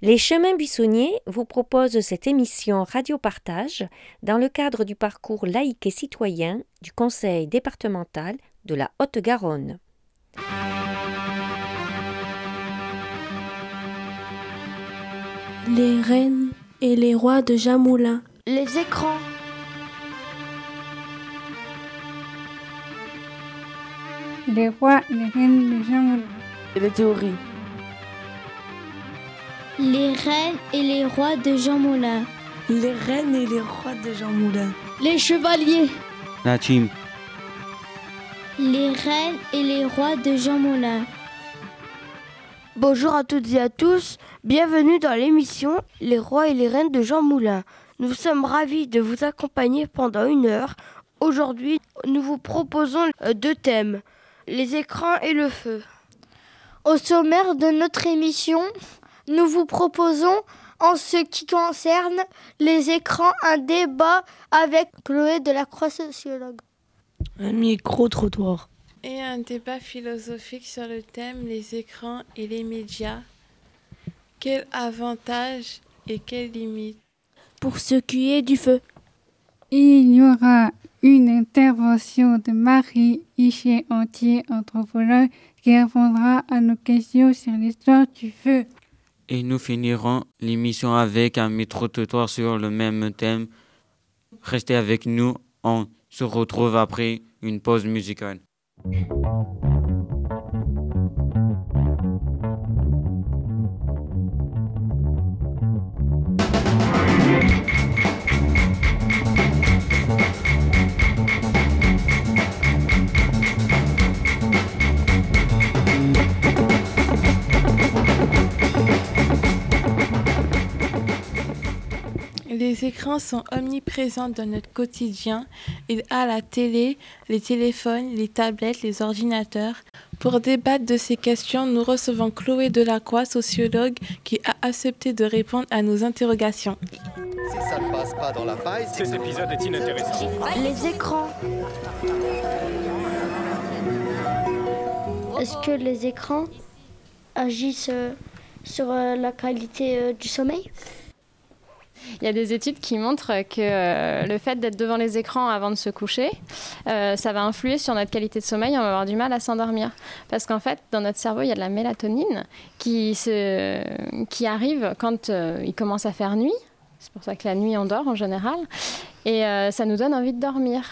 Les Chemins Buissonniers vous proposent cette émission Radio Partage dans le cadre du parcours laïque et citoyen du Conseil départemental de la Haute-Garonne. Les reines et les rois de Jamoulin. Les écrans. Les rois et les reines de Jamoulin. Et les théories. Les reines et les rois de Jean Moulin. Les reines et les rois de Jean Moulin. Les chevaliers. La team. Les reines et les rois de Jean Moulin. Bonjour à toutes et à tous, bienvenue dans l'émission Les rois et les reines de Jean Moulin. Nous sommes ravis de vous accompagner pendant une heure. Aujourd'hui, nous vous proposons deux thèmes, les écrans et le feu. Au sommaire de notre émission, nous vous proposons, en ce qui concerne les écrans, un débat avec Chloé de la Croix sociologue. Un micro-trottoir. Et un débat philosophique sur le thème les écrans et les médias. Quels avantages et quelles limites Pour ce qui est du feu. Il y aura une intervention de Marie Hichet Entier, anthropologue, qui répondra à nos questions sur l'histoire du feu. Et nous finirons l'émission avec un micro-trottoir sur le même thème. Restez avec nous, on se retrouve après une pause musicale. Les écrans sont omniprésents dans notre quotidien et à la télé, les téléphones, les tablettes, les ordinateurs. Pour débattre de ces questions, nous recevons Chloé Delacroix, sociologue, qui a accepté de répondre à nos interrogations. Si ça ne passe pas dans la paille, cet épisode est inintéressant. Les écrans. Est-ce que les écrans agissent sur la qualité du sommeil? Il y a des études qui montrent que euh, le fait d'être devant les écrans avant de se coucher, euh, ça va influer sur notre qualité de sommeil, on va avoir du mal à s'endormir. Parce qu'en fait, dans notre cerveau, il y a de la mélatonine qui, arrive quand euh, il commence à faire nuit. C'est pour ça que la nuit, on dort en général. Et ça nous donne envie de dormir.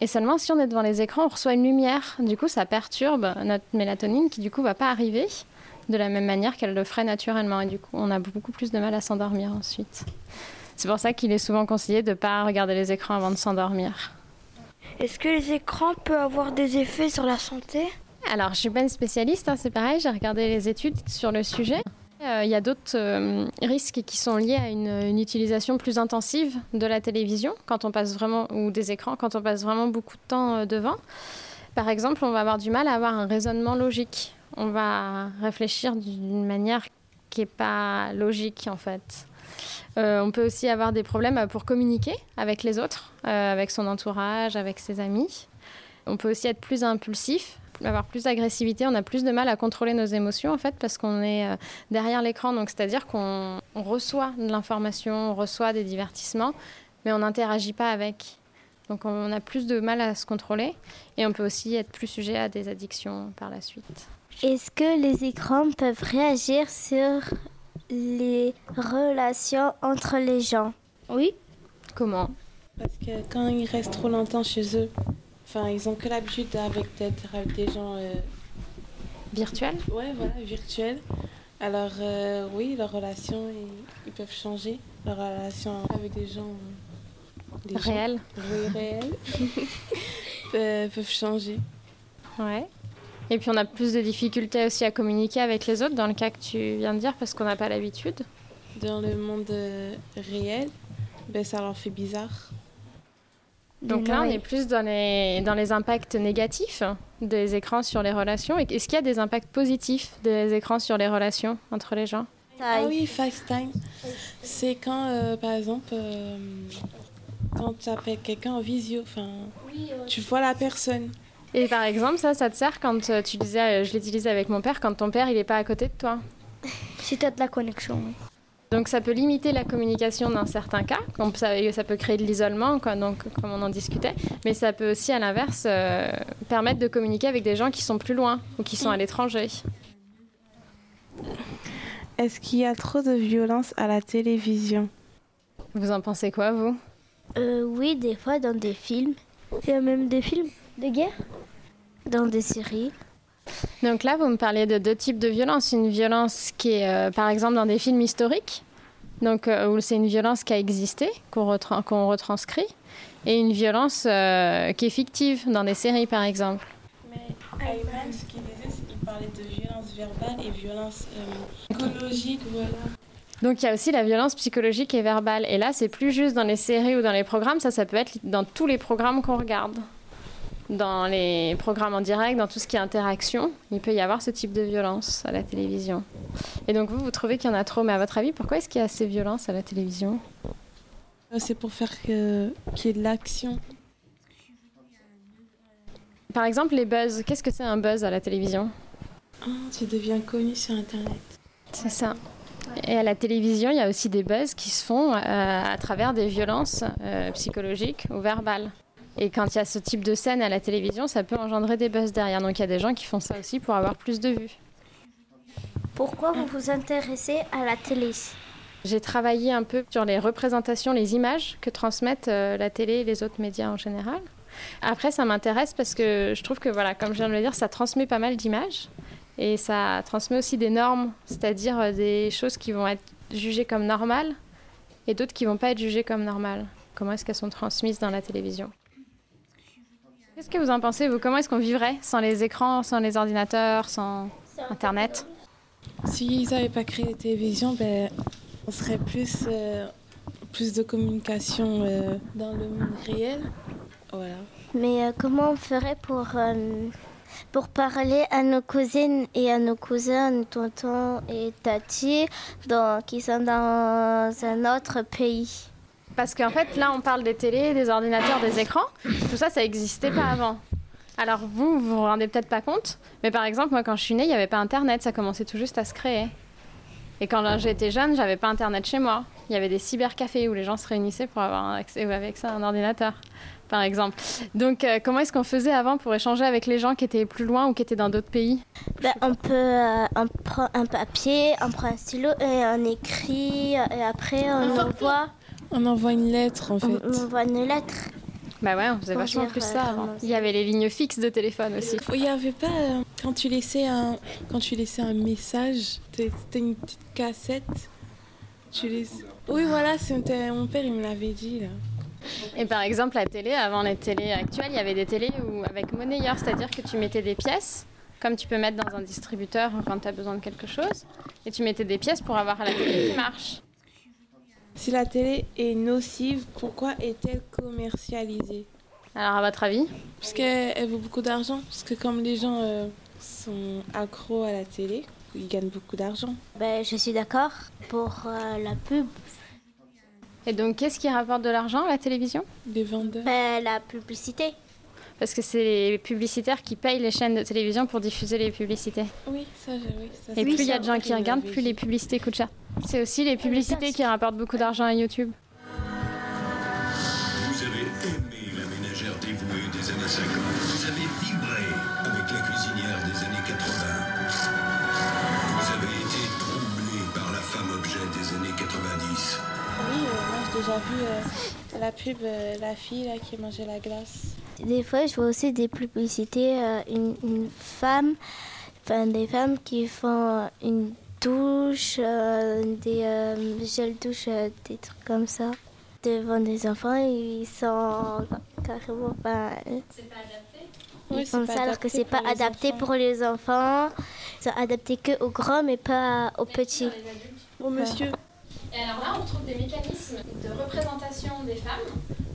Et seulement si on est devant les écrans, on reçoit une lumière. Du coup, ça perturbe notre mélatonine qui, du coup, va pas arriver de la même manière qu'elle le ferait naturellement. Et du coup, on a beaucoup plus de mal à s'endormir ensuite. C'est pour ça qu'il est souvent conseillé de ne pas regarder les écrans avant de s'endormir. Est-ce que les écrans peuvent avoir des effets sur la santé? Alors, je ne suis pas une spécialiste, hein, c'est pareil, j'ai regardé les études sur le sujet. Euh, il y a d'autres euh, risques qui sont liés à une, une, utilisation plus intensive de la télévision quand on passe vraiment, ou des écrans quand on passe vraiment beaucoup de temps euh, devant. Par exemple, on va avoir du mal à avoir un raisonnement logique. On va réfléchir d'une manière qui n'est pas logique en fait. Euh, on peut aussi avoir des problèmes pour communiquer avec les autres, euh, avec son entourage, avec ses amis. On peut aussi être plus impulsif, avoir plus d'agressivité. On a plus de mal à contrôler nos émotions en fait parce qu'on est euh, derrière l'écran. Donc c'est-à-dire qu'on reçoit de l'information, on reçoit des divertissements, mais on n'interagit pas avec. Donc on a plus de mal à se contrôler et on peut aussi être plus sujet à des addictions par la suite. Est-ce que les écrans peuvent réagir sur les relations entre les gens. Oui. Comment? Parce que quand ils restent trop longtemps chez eux, enfin, ils ont que l'habitude d'être avec des gens euh... virtuels? Ouais, voilà, virtuels. Alors euh, oui, leurs relations, ils, ils, peuvent changer. Leurs relations avec des gens, des réels, gens, oui, réels, peuvent changer. Ouais. Et puis on a plus de difficultés aussi à communiquer avec les autres dans le cas que tu viens de dire parce qu'on n'a pas l'habitude. Dans le monde réel, ben, ça leur fait bizarre. Donc là, on est plus dans les, dans les impacts négatifs des écrans sur les relations. Est-ce qu'il y a des impacts positifs des écrans sur les relations entre les gens? Ah oui, FaceTime. C'est quand, euh, par exemple, euh, quand tu appelles quelqu'un en visio, euh, tu vois la personne. Et par exemple, ça, ça te sert quand euh, tu disais, euh, je l'utilise avec mon père, quand ton père, il n'est pas à côté de toi? Si tu as de la connexion, oui. Donc ça peut limiter la communication dans certains cas, ça, ça peut créer de l'isolement, donc, comme on en discutait, mais ça peut aussi à l'inverse euh, permettre de communiquer avec des gens qui sont plus loin ou qui sont à l'étranger. Est-ce qu'il y a trop de violence à la télévision? Vous en pensez quoi, vous? Euh, oui, des fois dans des films. Il y a même des films de guerre. Dans des séries. Donc là, vous me parliez de deux types de violence. Une violence qui est, euh, par exemple, dans des films historiques, donc euh, où c'est une violence qui a existé, qu'on retran- qu'on retranscrit, et une violence euh, qui est fictive dans des séries, par exemple. Mais Ayman, ce qu'il disait, c'est qu'il parlait de violence verbale et violence euh, psychologique, voilà. Donc il y a aussi la violence psychologique et verbale. Et là, c'est plus juste dans les séries ou dans les programmes, ça, ça peut être dans tous les programmes qu'on regarde. Dans les programmes en direct, dans tout ce qui est interaction, il peut y avoir ce type de violence à la télévision. Et donc vous, vous trouvez qu'il y en a trop, mais à votre avis, pourquoi est-ce qu'il y a ces violences à la télévision? Euh, C'est pour faire qu'il y ait de l'action. Par exemple, les buzz. Qu'est-ce que c'est un buzz à la télévision? Ah, tu deviens connu sur Internet. C'est ça. Et à la télévision, il y a aussi des buzz qui se font euh, à travers des violences euh, psychologiques ou verbales. Et quand il y a ce type de scène à la télévision, ça peut engendrer des buzz derrière. Donc il y a des gens qui font ça aussi pour avoir plus de vues. Pourquoi vous vous intéressez à la télé? J'ai travaillé un peu sur les représentations, les images que transmettent euh, la télé et les autres médias en général. Après, ça m'intéresse parce que je trouve que, voilà, comme je viens de le dire, ça transmet pas mal d'images et ça transmet aussi des normes, c'est-à-dire euh, des choses qui vont être jugées comme normales et d'autres qui vont pas être jugées comme normales. Comment est-ce qu'elles sont transmises dans la télévision? Qu'est-ce que vous en pensez, vous? Comment est-ce qu'on vivrait sans les écrans, sans les ordinateurs, sans Internet? S'ils n'avaient pas créé la télévision, ben, on serait plus, euh, plus de communication euh, dans le monde réel. Voilà. Mais euh, comment on ferait pour, euh, pour parler à nos cousines et à nos cousins, nos tontons et tati, dans- qui sont dans un autre pays? Parce qu'en fait, là, on parle des télés, des ordinateurs, des écrans. Tout ça, ça n'existait pas avant. Alors vous, vous vous rendez peut-être pas compte, mais par exemple, moi, quand je suis née, il n'y avait pas Internet, ça commençait tout juste à se créer. Et quand j'étais jeune, j'avais pas Internet chez moi. Il y avait des cybercafés où les gens se réunissaient pour avoir un accès avec ça à un ordinateur, par exemple. Donc, euh, comment est-ce qu'on faisait avant pour échanger avec les gens qui étaient plus loin ou qui étaient dans d'autres pays? Ben, on peut euh, on prend un papier, on prend un stylo et on écrit et après on envoie, On envoie une lettre, en on, fait. on envoie une lettre. Bah ouais, on faisait vachement plus euh, ça avant. Il y avait les lignes fixes de téléphone aussi. Il n'y avait pas, euh, quand tu laissais un, quand tu laissais un message, t'es- c'était une petite cassette. Tu laisses... Oui, voilà, c'était mon père, il me l'avait dit, là. Et par exemple, la télé, avant les télés actuelles, il y avait des télés où, avec monnayeur, c'est-à-dire que tu mettais des pièces, comme tu peux mettre dans un distributeur quand tu as besoin de quelque chose, et tu mettais des pièces pour avoir la télé qui marche. Si la télé est nocive, pourquoi est-elle commercialisée? Alors, à votre avis? Parce qu'elle vaut beaucoup d'argent. Parce que comme les gens euh, sont accros à la télé, ils gagnent beaucoup d'argent. Ben, je suis d'accord pour euh, la pub. Et donc, qu'est-ce qui rapporte de l'argent à la télévision? Les vendeurs. Ben, la publicité. Parce que c'est les publicitaires qui payent les chaînes de télévision pour diffuser les publicités. Oui, ça, j'ai- oui, ça, Et plus il y a de gens qui regardent, plus les publicités coûtent cher. C'est aussi les publicités qui rapportent beaucoup d'argent à YouTube. Vous avez aimé la ménagère dévouée des années 50. Vous avez vibré avec la cuisinière des années 80. Vous avez été troublé par la femme objet des années 90. Oui, euh, moi j'ai déjà vu euh, la pub, euh, la fille là, qui mangeait la glace. Des fois, je vois aussi des publicités, euh, une, une femme, enfin des femmes qui font une douche, euh, des euh, gels douche, euh, des trucs comme ça. Devant des enfants, ils sont carrément pas. C'est pas adapté? Oui, Ils font c'est pas ça alors que c'est pas adapté enfants. pour les enfants. C'est adapté que aux grands, mais pas aux petits. Oh monsieur, Et alors là, on retrouve des mécanismes de représentation des femmes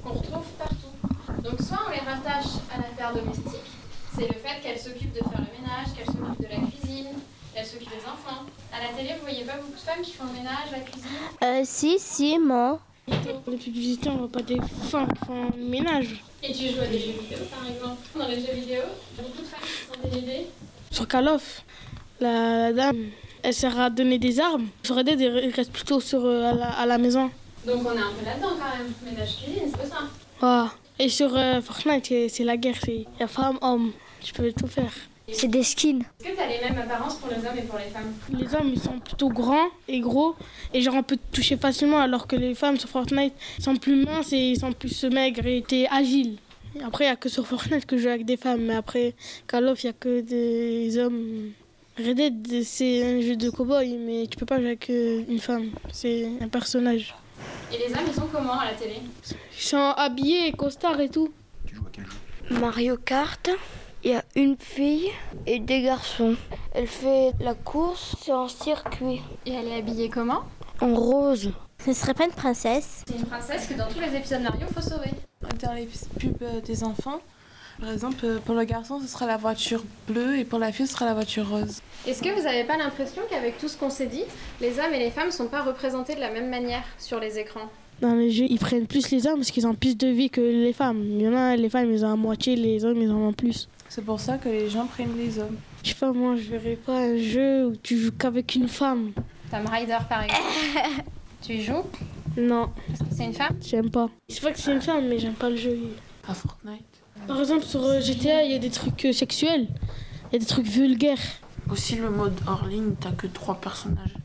qu'on retrouve partout. Donc soit on les rattache à l'affaire domestique, c'est le fait qu'elles s'occupent de faire le ménage, qu'elles s'occupent de la cuisine, qu'elles s'occupent des enfants. À la télé, vous voyez pas beaucoup de femmes qui font le ménage, la cuisine? Euh, si, si, moi. Les publicités, on voit pas des femmes qui font le ménage. Et tu joues à des jeux vidéo par exemple? Dans les jeux vidéo, il y a beaucoup de femmes qui sont dénudées. Sur Call of, la, la dame, elle sert à donner des armes. Sur Red Dead, il reste plutôt sur, euh, à, la, à la maison. Donc on est un peu là-dedans quand même. Ménage cuisine, c'est pas ça. Voilà. Et sur euh, Fortnite, c'est- c'est la guerre. Il y a femme, homme. Tu peux tout faire. C'est des skins. Est-ce que t'as les mêmes apparences pour les hommes et pour les femmes Les hommes, ils sont plutôt grands et gros. Et genre, on peut te toucher facilement. Alors que les femmes sur Fortnite sont plus minces et ils sont plus maigres et t'es agile. Et Après, il n'y a que sur Fortnite que je joue avec des femmes. Mais après, Call of, il n'y a que des hommes. Red Dead, c'est un jeu de cow-boy, mais tu peux pas jouer avec euh, une femme. C'est un personnage. Et les hommes, ils sont comment à la télé? Ils sont habillés, costards et tout. Mario Kart, il y a une fille et des garçons. Elle fait la course sur un circuit. Et elle est habillée comment En rose. Ce serait pas une princesse C'est une princesse que dans tous les épisodes Mario, faut sauver. Dans les pubs euh, des enfants, par exemple, euh, pour le garçon, ce sera la voiture bleue et pour la fille, ce sera la voiture rose. Est-ce que vous n'avez pas l'impression qu'avec tout ce qu'on s'est dit, les hommes et les femmes sont pas représentés de la même manière sur les écrans? Dans les jeux, ils prennent plus les hommes parce qu'ils ont plus de vie que les femmes. Il y en a, les femmes, ils ont à moitié, les hommes, ils en ont plus. C'est pour ça que les gens prennent les hommes. Je sais pas, moi, je verrais pas un jeu où tu joues qu'avec une femme. Tom Rider par exemple. tu y joues? Non, C'est une femme? J'aime pas. C'est pas que c'est une femme, mais j'aime pas le jeu. À Fortnite. Par exemple, sur euh, GTA, il y a des trucs euh, sexuels. Il y a des trucs vulgaires. Aussi, le mode hors ligne, t'as que trois personnages.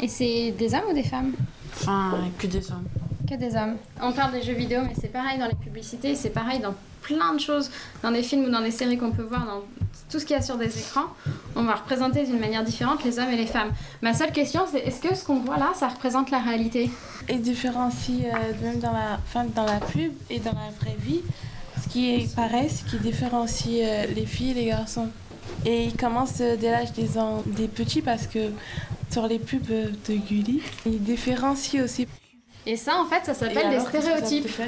Et c'est des hommes ou des femmes? Enfin, que des hommes. Que des hommes. On parle des jeux vidéo, mais c'est pareil dans les publicités, c'est pareil dans plein de choses, dans des films ou dans des séries qu'on peut voir, dans tout ce qu'il y a sur des écrans. On va représenter d'une manière différente les hommes et les femmes. Ma seule question, c'est est-ce que ce qu'on voit là, ça représente la réalité Et différencie euh, même dans la, pub et dans la vraie vie. Ce qui est pareil, ce qui différencie euh, les filles et les garçons. Et ils commencent euh, dès l'âge des, des petits parce que sur les pubs de Gulli, ils différencient aussi. Et ça, en fait, ça s'appelle des stéréotypes.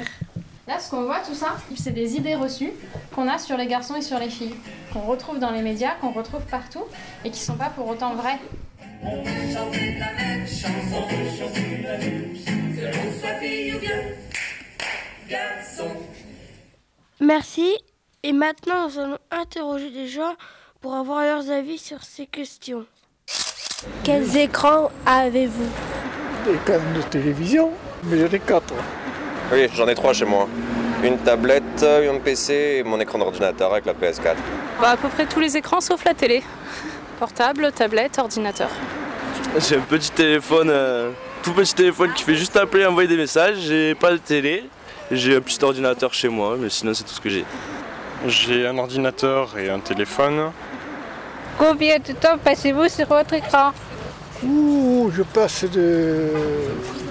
Là, ce qu'on voit, tout ça, c'est des idées reçues qu'on a sur les garçons et sur les filles, qu'on retrouve dans les médias, qu'on retrouve partout, et qui sont pas pour autant vraies. Merci. Et maintenant, nous allons interroger des gens pour avoir leurs avis sur ces questions. Quels écrans avez-vous? Des cannes de télévision, mais j'en ai quatre. Oui, j'en ai trois chez moi. Une tablette, un PC et mon écran d'ordinateur avec la PS4. Bah, à peu près tous les écrans sauf la télé. Portable, tablette, ordinateur. J'ai un petit téléphone, euh, tout petit téléphone qui fait juste appeler et envoyer des messages. J'ai pas de télé. J'ai un petit ordinateur chez moi, mais sinon c'est tout ce que j'ai. J'ai un ordinateur et un téléphone. Combien de temps passez-vous sur votre écran? Ouh, je passe de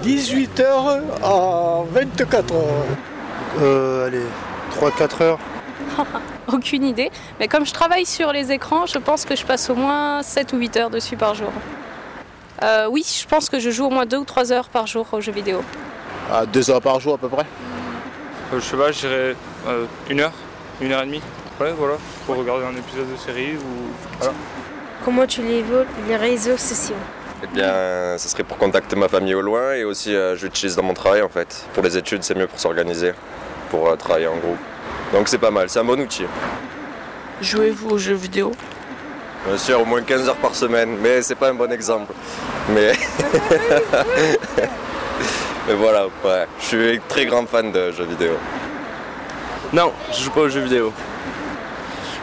18h à 24h. Euh, allez, 3-4 heures. Aucune idée. Mais comme je travaille sur les écrans, je pense que je passe au moins 7 ou 8 heures dessus par jour. Euh, oui, je pense que je joue au moins 2 ou 3 heures par jour aux jeux vidéo. À 2 heures par jour à peu près. Euh, je sais pas, je dirais euh, une heure, une heure et demie. Ouais, voilà, pour regarder un épisode de série ou. Voilà. Comment tu les veux les réseaux sociaux? Eh bien, ce serait pour contacter ma famille au loin et aussi euh, je l'utilise dans mon travail en fait. Pour les études, c'est mieux pour s'organiser, pour euh, travailler en groupe. Donc c'est pas mal, c'est un bon outil. Jouez-vous aux jeux vidéo? Bien sûr, au moins 15 heures par semaine, mais c'est pas un bon exemple. Mais. mais voilà, ouais, je suis très grand fan de jeux vidéo. Non, je joue pas aux jeux vidéo.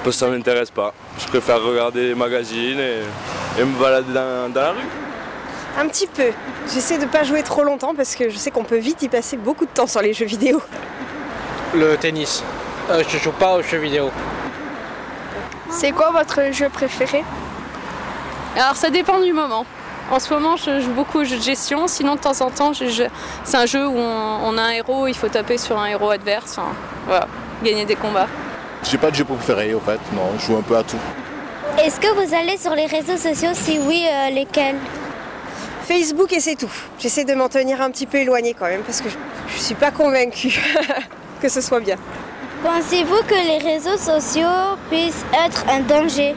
Parce que ça m'intéresse pas. Je préfère regarder les magazines et, et me balader dans, dans la rue. Un petit peu. J'essaie de pas jouer trop longtemps parce que je sais qu'on peut vite y passer beaucoup de temps sur les jeux vidéo. Le tennis. Euh, je joue pas aux jeux vidéo. C'est quoi votre jeu préféré? Alors ça dépend du moment. En ce moment, je joue beaucoup aux jeux de gestion. Sinon, de temps en temps, je- je- c'est un jeu où on, on a un héros, il faut taper sur un héros adverse. Enfin, voilà, gagner des combats. J'ai pas de jeu préféré au fait, non, je joue un peu à tout. Est-ce que vous allez sur les réseaux sociaux Si oui, euh, lesquels? Facebook et c'est tout. J'essaie de m'en tenir un petit peu éloigné quand même parce que je, je suis pas convaincue que ce soit bien. Pensez-vous que les réseaux sociaux puissent être un danger?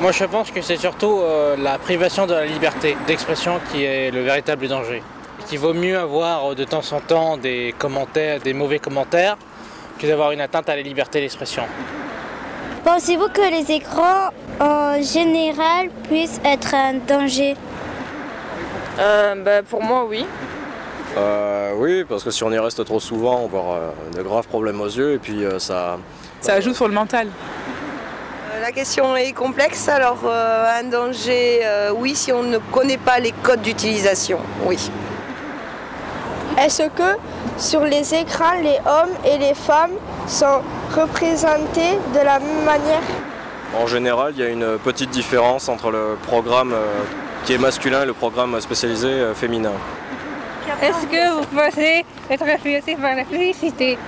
Moi je pense que c'est surtout euh, la privation de la liberté d'expression qui est le véritable danger. Et qu'il vaut mieux avoir euh, de temps en temps des commentaires, des mauvais commentaires, que d'avoir une atteinte à la liberté d'expression. Pensez-vous que les écrans en général puisse être un danger? Euh, bah, Pour moi, oui. Euh, oui, parce que si on y reste trop souvent, on va avoir euh, de graves problèmes aux yeux et puis euh, ça. Ça ajoute sur le mental. La question est complexe, alors un danger, oui, si on ne connaît pas les codes d'utilisation, oui. Est-ce que sur les écrans, les hommes et les femmes sont représentés de la même manière? En général, il y a une petite différence entre le programme qui est masculin et le programme spécialisé féminin. Est-ce que vous pensez être influencé par la publicité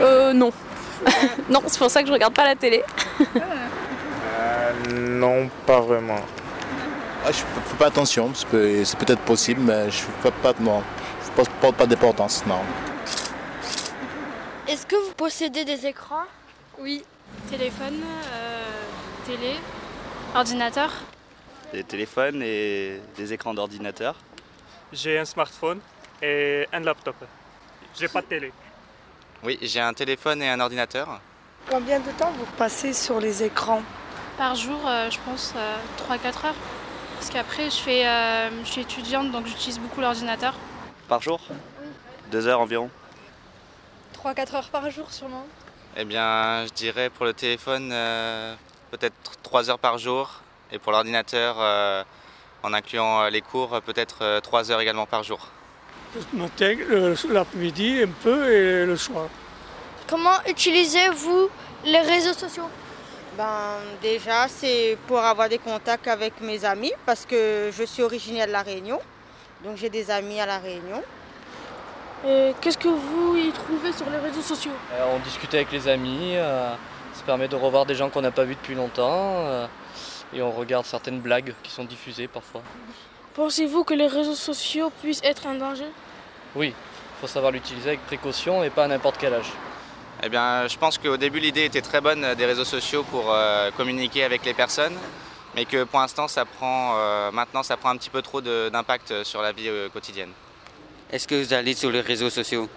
Euh, non. non, c'est pour ça que je regarde pas la télé. euh, non, pas vraiment. Ah, je fais pas attention, c'est peut-être possible, mais je fais pas, non, je porte pas d'importance, non. Est-ce que vous possédez des écrans? Oui, téléphone, euh, télé, ordinateur. Des téléphones et des écrans d'ordinateur. J'ai un smartphone et un laptop. J'ai pas de télé. Oui, j'ai un téléphone et un ordinateur. Combien de temps vous passez sur les écrans Par jour, euh, je pense euh, 3-4 heures. Parce qu'après, je, fais, euh, je suis étudiante, donc j'utilise beaucoup l'ordinateur. Par jour Oui. Deux heures environ 3-4 heures par jour, sûrement. Eh bien, je dirais pour le téléphone, euh, peut-être trois heures par jour. Et pour l'ordinateur, euh, en incluant les cours, peut-être trois heures également par jour. Le matin, l'après-midi, un peu et le soir. Comment utilisez-vous les réseaux sociaux? Ben, Déjà, c'est pour avoir des contacts avec mes amis parce que je suis originaire de La Réunion. Donc j'ai des amis à La Réunion. Qu'est-ce que vous y trouvez sur les réseaux sociaux? Euh, On discute avec les amis, euh, ça permet de revoir des gens qu'on n'a pas vus depuis longtemps euh, et on regarde certaines blagues qui sont diffusées parfois. Pensez-vous que les réseaux sociaux puissent être un danger? Oui, il faut savoir l'utiliser avec précaution et pas à n'importe quel âge. Eh bien, je pense qu'au début, l'idée était très bonne des réseaux sociaux pour euh, communiquer avec les personnes, mais que pour l'instant, ça prend, euh, maintenant, ça prend un petit peu trop d'impact sur la vie euh, quotidienne. Est-ce que vous allez sur les réseaux sociaux?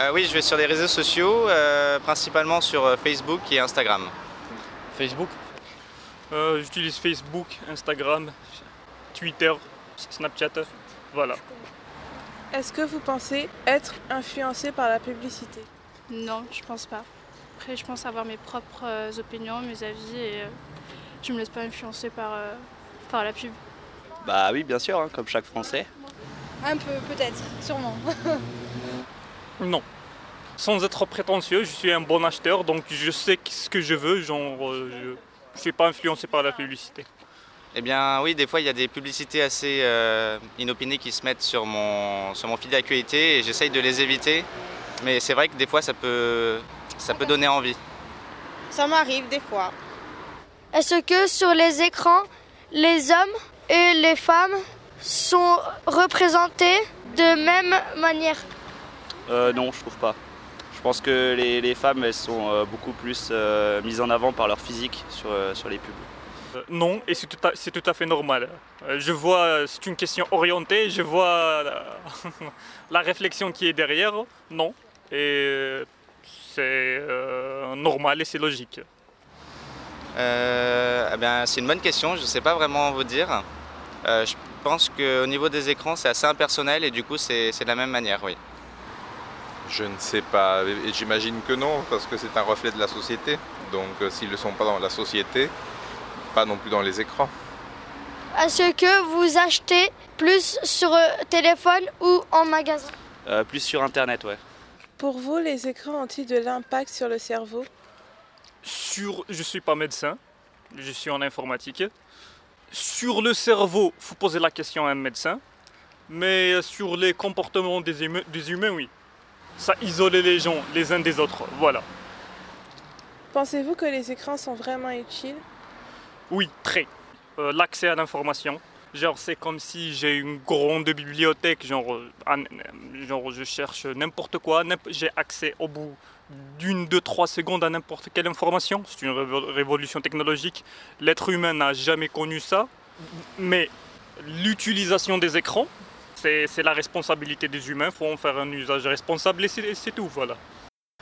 Euh, Oui, je vais sur les réseaux sociaux, euh, principalement sur Facebook et Instagram. Facebook? Euh, J'utilise Facebook, Instagram, Twitter, Snapchat, voilà. Est-ce que vous pensez être influencé par la publicité? Non, je pense pas. Après, je pense avoir mes propres euh, opinions, mes avis et euh, je me laisse pas influencer par, euh, par la pub. Bah oui, bien sûr, hein, comme chaque Français. Un peu, peut-être, sûrement. Non. Sans être prétentieux, je suis un bon acheteur, donc je sais ce que je veux, genre, euh, je ne suis pas influencé par la publicité. Eh bien oui, des fois il y a des publicités assez euh, inopinées qui se mettent sur mon, sur mon fil d'actualité et j'essaye de les éviter. Mais c'est vrai que des fois ça peut, ça peut donner envie. Ça m'arrive des fois. Est-ce que sur les écrans, les hommes et les femmes sont représentés de même manière? Euh, non, je trouve pas. Je pense que les, les femmes elles sont euh, beaucoup plus euh, mises en avant par leur physique sur, euh, sur les pubs. Non, et c'est tout, à- c'est tout à fait normal. Je vois, c'est une question orientée, je vois la, la réflexion qui est derrière. Non, et c'est euh, normal et c'est logique. Euh, eh bien, c'est une bonne question, je ne sais pas vraiment vous dire. Euh, je pense qu'au niveau des écrans, c'est assez impersonnel et du coup, c'est c'est de la même manière, oui. Je ne sais pas. Et J'imagine que non, parce que c'est un reflet de la société. Donc euh, s'ils ne le sont pas dans la société, pas non plus dans les écrans. Est-ce que vous achetez plus sur euh, téléphone ou en magasin? Euh, plus sur Internet, ouais. Pour vous, les écrans ont-ils de l'impact sur le cerveau? Sur, je suis pas médecin, je suis en informatique. Sur le cerveau, faut poser la question à un médecin. Mais sur les comportements des, humains- des humains, oui. Ça isolait les gens les uns des autres, voilà. Pensez-vous que les écrans sont vraiment utiles? Oui, très. Euh, L'accès à l'information. Genre, c'est comme si j'ai une grande bibliothèque, genre, euh, un- genre je cherche n'importe quoi, j'ai accès au bout d'une, deux, trois secondes à n'importe quelle information. C'est une révo- révolution technologique. L'être humain n'a jamais connu ça. Mais l'utilisation des écrans, c'est la responsabilité des humains. Il faut en faire un usage responsable et c'est tout, voilà.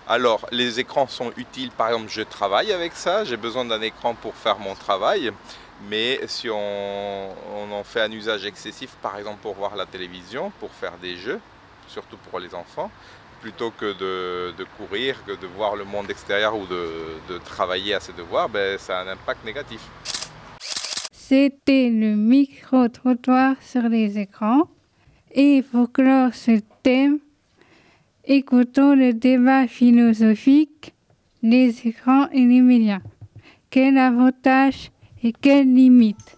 Alors, les écrans sont utiles, par exemple, je travaille avec ça, j'ai besoin d'un écran pour faire mon travail, mais si on, en fait un usage excessif, par exemple pour voir la télévision, pour faire des jeux, surtout pour les enfants, plutôt que de, courir, que de voir le monde extérieur ou de, travailler à ses devoirs, ben, ça a un impact négatif. C'était le micro-trottoir sur les écrans. Et pour clore ce thème, écoutons le débat philosophique les écrans et les médias. Quel avantage et quelles limites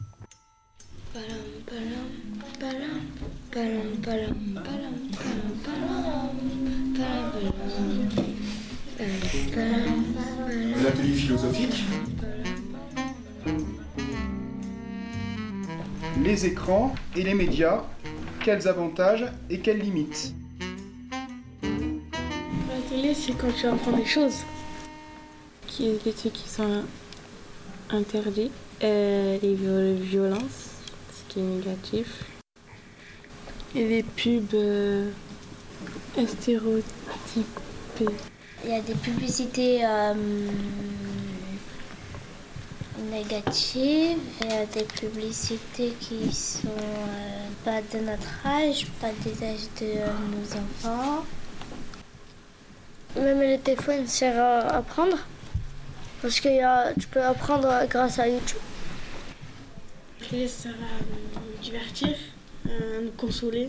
L'atelier philosophique. Les écrans et les médias, quels avantages et quelles limites La télé, c'est quand tu apprends des choses. Qui, des trucs qui sont interdits, euh, les violences, ce qui est négatif. Et les pubs euh, stéréotypées. Il y a des publicités euh, négatives, il y a des publicités qui sont euh, pas de notre âge, pas des âges de nos enfants. Même les téléphones servent à apprendre parce que tu peux apprendre grâce à YouTube. Les ça va nous divertir, euh, nous consoler,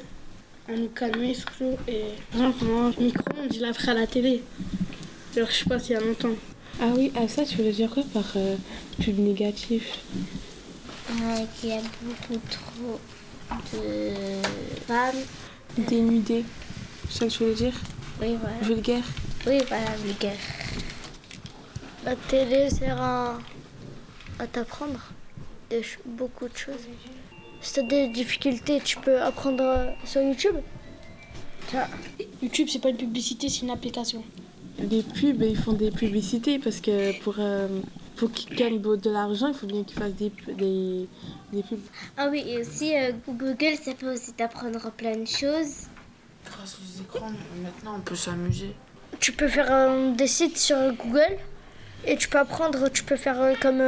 à nous calmer surtout. Et par exemple, moi, micro-ondes, je l'ai appris à la télé. Alors, je sais pas s'il y a longtemps. Ah oui, à ça, tu veux dire quoi par euh, pub négatif? Euh, Qu'il y a beaucoup trop de femmes. Dénudées. C'est ça que tu veux dire? Oui, voilà. Vulgaire Oui, voilà, vulgaire. La télé sert à, t'apprendre beaucoup de choses. Si tu as des difficultés, tu peux apprendre sur YouTube. YouTube, c'est pas une publicité, c'est une application. Les pubs, ils font des publicités parce que pour, euh, pour qu'ils gagnent de l'argent, il faut bien qu'ils fassent des, des, des, pubs. Ah oui, et aussi euh, Google, ça peut aussi t'apprendre plein de choses. Grâce aux écrans, maintenant, on peut s'amuser. Tu peux faire euh, des sites sur Google et tu peux apprendre, tu peux faire comme.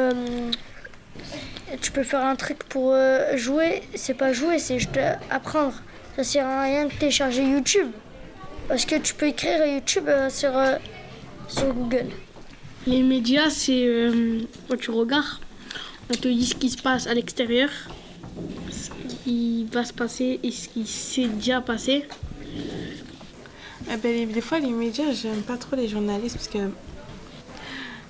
tu peux faire un truc pour jouer. C'est pas jouer, c'est juste apprendre. Ça sert à rien de télécharger YouTube. Parce que tu peux écrire YouTube euh, sur, euh, sur Google. Les médias, c'est euh, quand tu regardes, on te dit ce qui se passe à l'extérieur, ce qui va se passer et ce qui s'est déjà passé. Eh ben, des fois, les médias, j'aime pas trop les journalistes parce que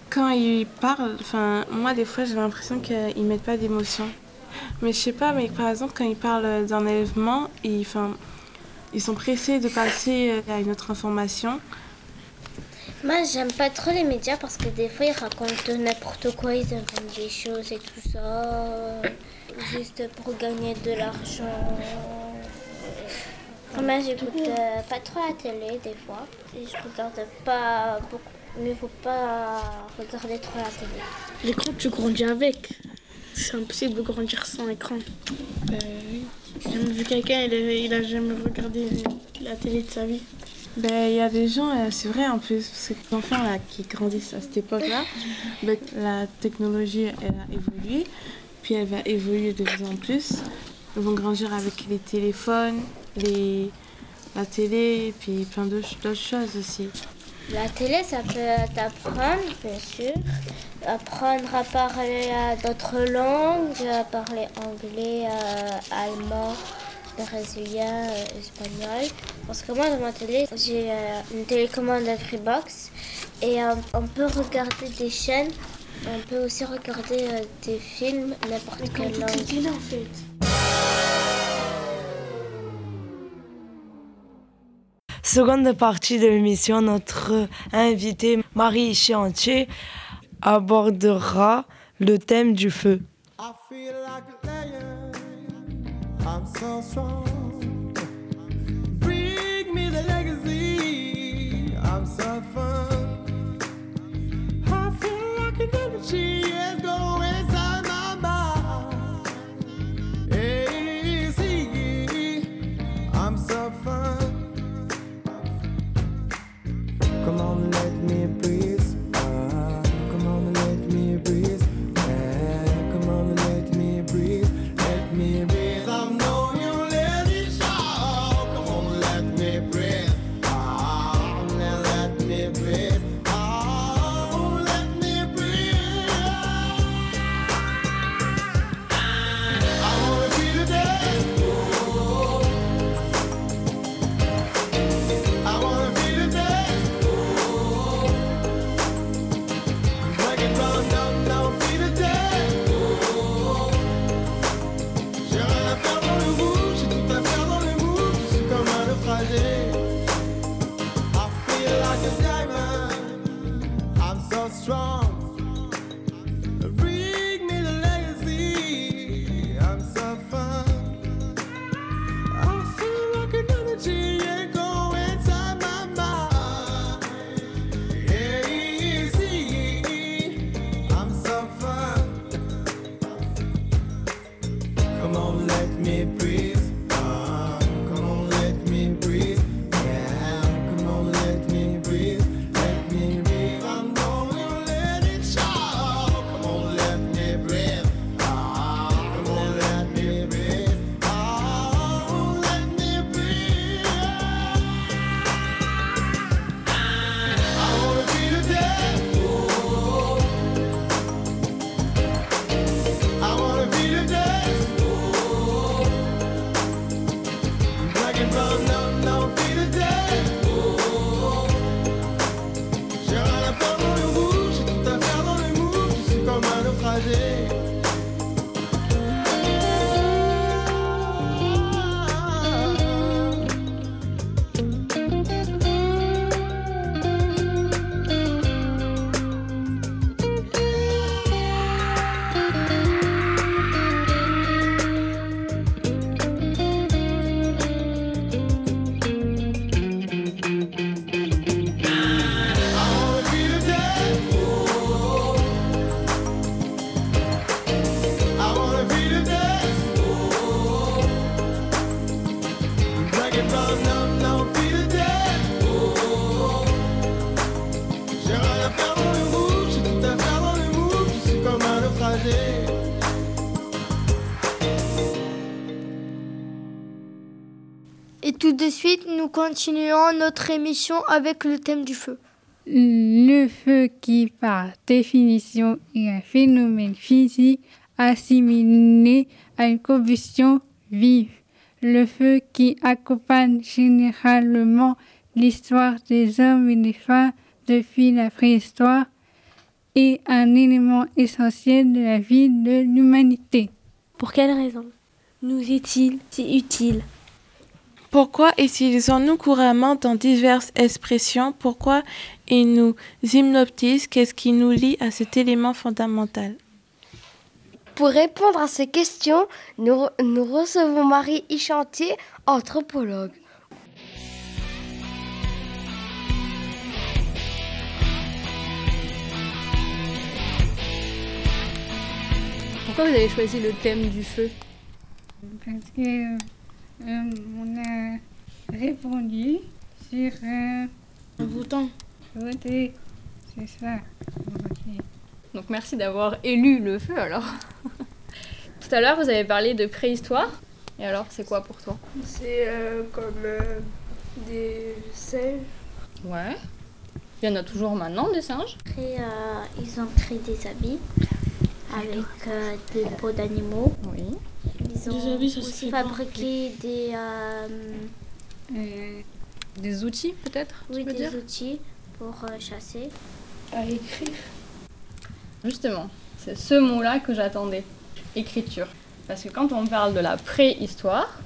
quand ils parlent, enfin, moi, des fois, j'ai l'impression qu'ils mettent pas d'émotion. Mais je sais pas, mais par exemple, quand ils parlent d'enlèvement, ils, ils sont pressés de passer euh, à une autre information. Moi, j'aime pas trop les médias parce que des fois, ils racontent n'importe quoi, ils inventent des choses et tout ça, juste pour gagner de l'argent. Moi, j'écoute euh, pas trop la télé des fois et je regarde pas beaucoup. Mais il faut pas regarder trop la télé. L'écran, tu grandis avec. C'est impossible de grandir sans écran. Ben J'ai vu quelqu'un, il, il, a jamais regardé la télé de sa vie. Ben, il y a des gens, euh, c'est vrai en plus, ces enfants là qui grandissent à cette époque-là, ben, la technologie elle a évolué, puis elle va évoluer de plus en plus. Ils vont grandir avec les téléphones, les, la télé, et puis plein d'autres choses aussi. La télé, ça peut t'apprendre, bien sûr. Apprendre à parler d'autres langues, à parler anglais, euh, allemand, brésilien, euh, espagnol. Parce que moi, dans ma télé, j'ai euh, une télécommande Freebox et on peut regarder des chaînes. On peut aussi regarder des films, n'importe quelle langue. en fait. Seconde partie de l'émission, notre invité Marie Chiantier abordera le thème du feu. On, let continuons notre émission avec le thème du feu. Le feu qui, par définition, est un phénomène physique assimilé à une combustion vive. Le feu qui accompagne généralement l'histoire des hommes et des femmes depuis la préhistoire est un élément essentiel de la vie de l'humanité. Pour quelle raison nous est-il si utile Pourquoi utilisons-nous couramment dans diverses expressions? Pourquoi il nous hypnotise Qu'est-ce qui nous lie à cet élément fondamental? Pour répondre à ces questions, nous, nous recevons Marie Ichantier, anthropologue. Pourquoi vous avez choisi le thème du feu? Parce que euh, on a répondu sur euh, en votant. Voter, c'est ça. Donc merci d'avoir élu le feu alors. Tout à l'heure, vous avez parlé de préhistoire. Et alors, c'est quoi pour toi? C'est euh, comme euh, des singes. Ouais. Il y en a toujours maintenant des singes? Après, euh, ils ont créé des habits avec euh, des peaux d'animaux. Oui. Ils ont aussi fabriqué des, euh, Des outils peut-être tu oui, des dire outils pour euh, chasser. À écrire. Justement, c'est ce mot-là que j'attendais. Écriture. Parce que quand on parle de la préhistoire,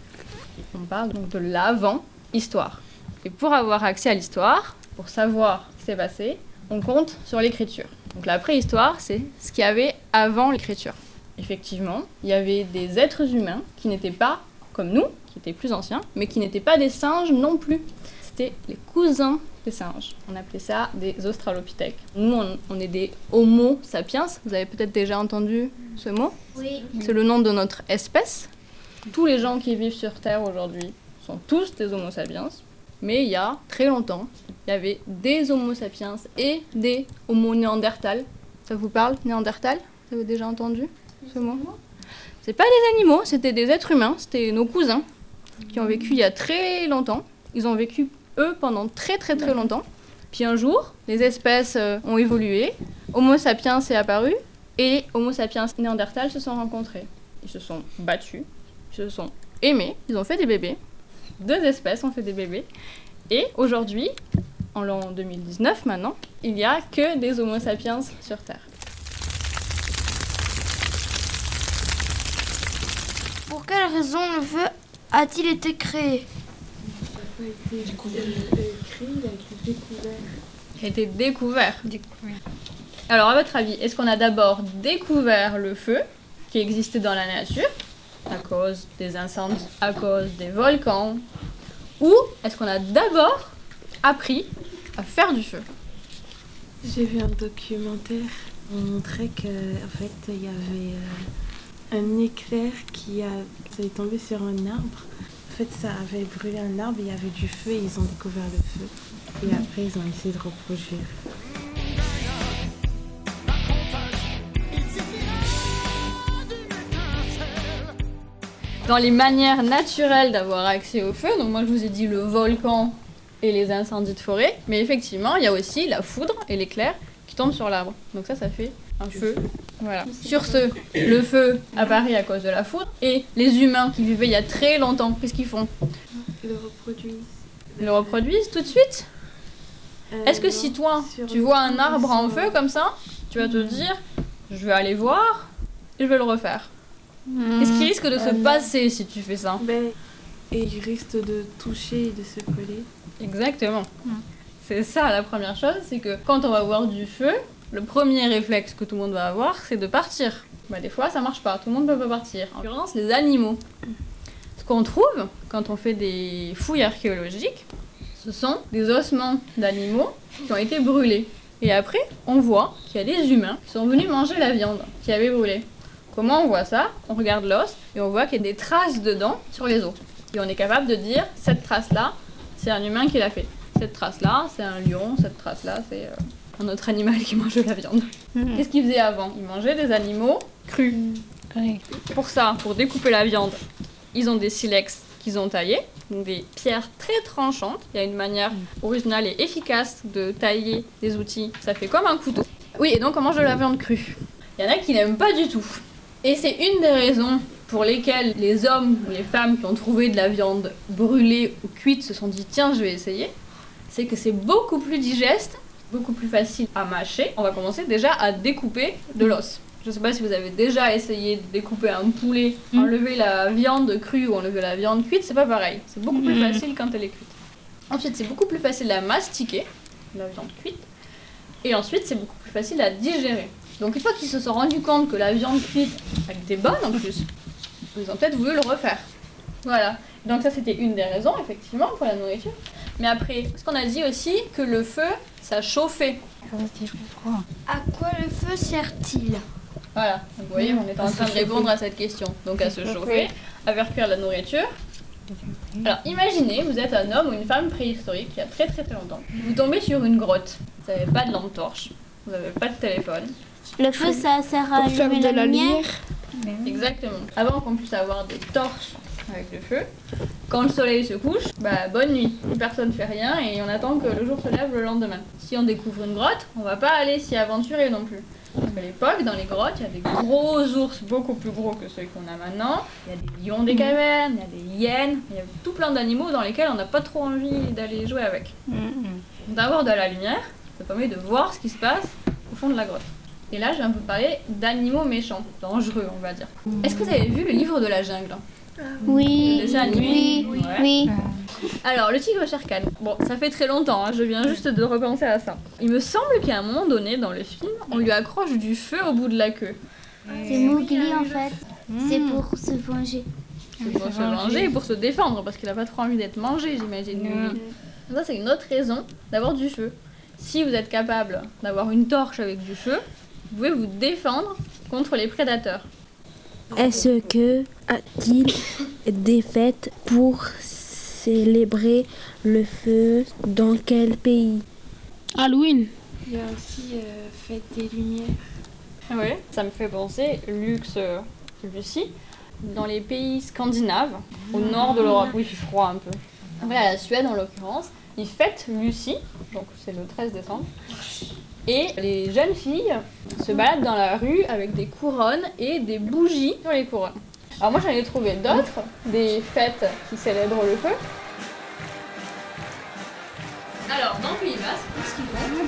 on parle donc de l'avant-histoire. Et pour avoir accès à l'histoire, pour savoir ce qui s'est passé, on compte sur l'écriture. Donc la préhistoire, c'est ce qu'il y avait avant l'écriture. Effectivement, il y avait des êtres humains qui n'étaient pas comme nous, qui étaient plus anciens, mais qui n'étaient pas des singes non plus. C'était les cousins des singes. On appelait ça des australopithèques. Nous, on, on est des Homo sapiens. Vous avez peut-être déjà entendu ce mot? Oui. C'est le nom de notre espèce. Tous les gens qui vivent sur Terre aujourd'hui sont tous des Homo sapiens. Mais il y a très longtemps, il y avait des Homo sapiens et des Homo néandertal. Ça vous parle, néandertal? Vous avez déjà entendu ce mot? C'est pas des animaux, c'était des êtres humains, c'était nos cousins qui ont vécu il y a très longtemps. Ils ont vécu, eux, pendant très très très longtemps. Puis un jour, les espèces euh, ont évolué, Homo sapiens est apparu, et Homo sapiens néandertal se sont rencontrés. Ils se sont battus, ils se sont aimés, ils ont fait des bébés. Deux espèces ont fait des bébés. Et aujourd'hui, en l'an 2019 maintenant, il n'y a que des Homo sapiens sur Terre. Pour quelle raison le feu a-t-il été créé? Il a été écrit, il a été découvert. Il a été découvert. Alors, à votre avis, est-ce qu'on a d'abord découvert le feu qui existait dans la nature à cause des incendies, à cause des volcans? Ou est-ce qu'on a d'abord appris à faire du feu J'ai vu un documentaire. On montrait que en fait il y avait euh, un éclair qui a ça est tombé sur un arbre. En fait ça avait brûlé un arbre, il y avait du feu et ils ont découvert le feu. Et après ils ont essayé de reproduire. Dans les manières naturelles d'avoir accès au feu, donc moi je vous ai dit le volcan et les incendies de forêt, mais effectivement il y a aussi la foudre et l'éclair qui tombent sur l'arbre. Donc ça, ça fait un feu. Voilà. Sur ce, le feu apparaît à cause de la foudre et les humains qui vivaient il y a très longtemps, qu'est-ce qu'ils font? Le reproduisent. Ils le reproduisent tout de suite? Euh, Est-ce que non, si toi, tu vois un arbre en feu comme ça, tu vas te dire, je vais aller voir et je vais le refaire Qu'est-ce qui risque de se Euh, passer si tu fais ça? Ben, et il risque de toucher et de se coller. Exactement. C'est ça la première chose, c'est que quand on va voir du feu, le premier réflexe que tout le monde va avoir, c'est de partir. Bah, des fois, ça marche pas, tout le monde ne peut pas partir. En l'occurrence, les animaux. Ce qu'on trouve quand on fait des fouilles archéologiques, ce sont des ossements d'animaux qui ont été brûlés. Et après, on voit qu'il y a des humains qui sont venus manger la viande qui avait brûlé. Comment on voit ça? On regarde l'os et on voit qu'il y a des traces dedans sur les os. Et on est capable de dire cette trace-là, c'est un humain qui l'a fait. Cette trace-là, c'est un lion. Cette trace-là, c'est euh, un autre animal qui mange de la viande. Qu'est-ce qu'ils faisaient avant? Ils mangeaient des animaux crus. Pour ça, pour découper la viande, ils ont des silex qu'ils ont taillés, donc des pierres très tranchantes. Il y a une manière originale et efficace de tailler des outils. Ça fait comme un couteau. Oui, et donc on mange de la viande crue. Il y en a qui n'aiment pas du tout. Et c'est une des raisons pour lesquelles les hommes ou les femmes qui ont trouvé de la viande brûlée ou cuite se sont dit tiens, je vais essayer. C'est que c'est beaucoup plus digeste, beaucoup plus facile à mâcher. On va commencer déjà à découper de l'os. Je sais pas si vous avez déjà essayé de découper un poulet, enlever la viande crue ou enlever la viande cuite, c'est pas pareil. C'est beaucoup plus Mhm. facile quand elle est cuite. Ensuite, c'est beaucoup plus facile à mastiquer, la viande cuite. Et ensuite, c'est beaucoup plus facile à digérer. Donc une fois qu'ils se sont rendus compte que la viande cuite était bonne en plus, ils ont peut-être voulu le refaire. Voilà. Donc ça, c'était une des raisons, effectivement, pour la nourriture. Mais après, ce qu'on a dit aussi, que le feu, ça chauffait. À quoi le feu sert-il? Voilà, Donc, vous voyez, on est en train de répondre à cette question. Donc à se chauffer, à faire cuire la nourriture. Alors imaginez, vous êtes un homme ou une femme préhistorique il y a très très très longtemps. Vous tombez sur une grotte, vous n'avez pas de lampe torche, vous n'avez pas de téléphone. Le feu, ça sert à allumer la lumière. Exactement. Avant qu'on puisse avoir des torches avec le feu, quand le soleil se couche, bah bonne nuit. Personne fait rien et on attend que le jour se lève le lendemain. Si on découvre une grotte, on va pas aller s'y aventurer non plus. Parce qu'à l'époque, dans les grottes, il y a des gros ours beaucoup plus gros que ceux qu'on a maintenant. Il y a des lions des cavernes, il y a des hyènes, il y a tout plein d'animaux dans lesquels on n'a pas trop envie d'aller jouer avec. D'avoir de la lumière, ça permet de voir ce qui se passe au fond de la grotte. Et là, je vais un peu parler d'animaux méchants, dangereux, on va dire. Est-ce que vous avez vu le livre de la jungle? Oui, Le dessin animé? Oui, Ouais. oui. Alors, le tigre Shere Khan. Bon, ça fait très longtemps, hein, je viens juste de repenser à ça. Il me semble qu'à un moment donné, dans le film, on lui accroche du feu au bout de la queue. C'est Mowgli en fait. C'est pour se venger. C'est pour se venger et pour se défendre, parce qu'il a pas trop envie d'être mangé, j'imagine. Mowgli. Ça, c'est une autre raison d'avoir du feu. Si vous êtes capable d'avoir une torche avec du feu, vous pouvez vous défendre contre les prédateurs. Est-ce que a-t-il des fêtes pour célébrer le feu dans quel pays? Halloween. Il y a aussi euh, Fête des Lumières. Oui, ça me fait penser, Lux, euh, Lucie, dans les pays scandinaves, au nord de l'Europe, oui, il fait froid un peu. Après, à la Suède en l'occurrence, ils fêtent Lucie, donc c'est le 13 décembre, et les jeunes filles se baladent dans la rue avec des couronnes et des bougies sur les couronnes. Alors moi j'en ai trouvé d'autres, des fêtes qui célèbrent le feu. Alors, dans le Pays Basque, qu'est-ce qu'ils font?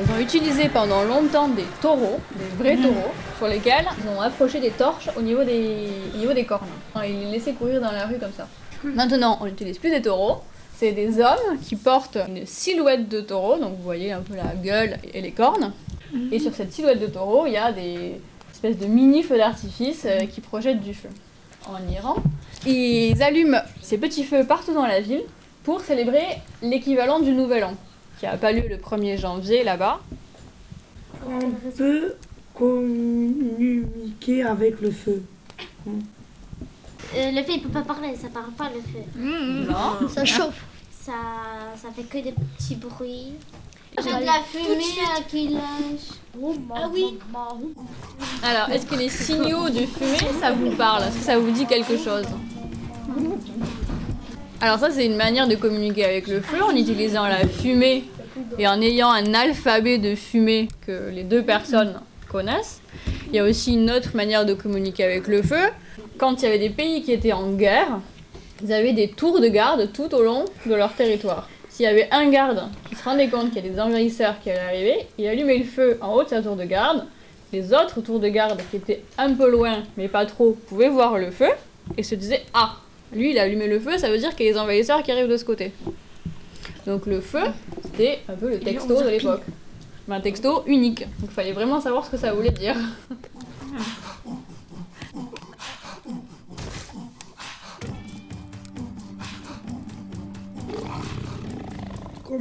Ils ont utilisé pendant longtemps des taureaux, des vrais taureaux, sur lesquels ils ont accroché des torches au niveau des, au niveau des cornes. Ils les laissaient courir dans la rue comme ça. Maintenant, on n'utilise plus des taureaux. C'est des hommes qui portent une silhouette de taureau, donc vous voyez un peu la gueule et les cornes. Et sur cette silhouette de taureau, il y a des espèces de mini feux d'artifice euh, qui projettent du feu. En Iran, ils allument ces petits feux partout dans la ville pour célébrer l'équivalent du Nouvel An, qui n'a pas lieu le 1er janvier là-bas. On peut communiquer avec le feu. Euh, le feu, il peut pas parler, ça parle pas le feu. Non. Ça chauffe. Ça, ça fait que des petits bruits. J'ai de la fumée euh, qui lâche. Ah oui. Alors, est-ce que les signaux de fumée, ça vous parle? Est-ce que ça vous dit quelque chose? Alors ça, c'est une manière de communiquer avec le feu en utilisant la fumée et en ayant un alphabet de fumée que les deux personnes connaissent. Il y a aussi une autre manière de communiquer avec le feu. Quand il y avait des pays qui étaient en guerre, ils avaient des tours de garde tout au long de leur territoire. S'il y avait un garde qui se rendait compte qu'il y a des envahisseurs qui allaient arriver, il allumait le feu en haut de sa tour de garde. Les autres tours de garde qui étaient un peu loin, mais pas trop, pouvaient voir le feu et se disaient Ah, lui il a allumé le feu, ça veut dire qu'il y a des envahisseurs qui arrivent de ce côté. Donc le feu, c'était un peu le texto de l'époque. Mais un texto unique. Donc il fallait vraiment savoir ce que ça voulait dire.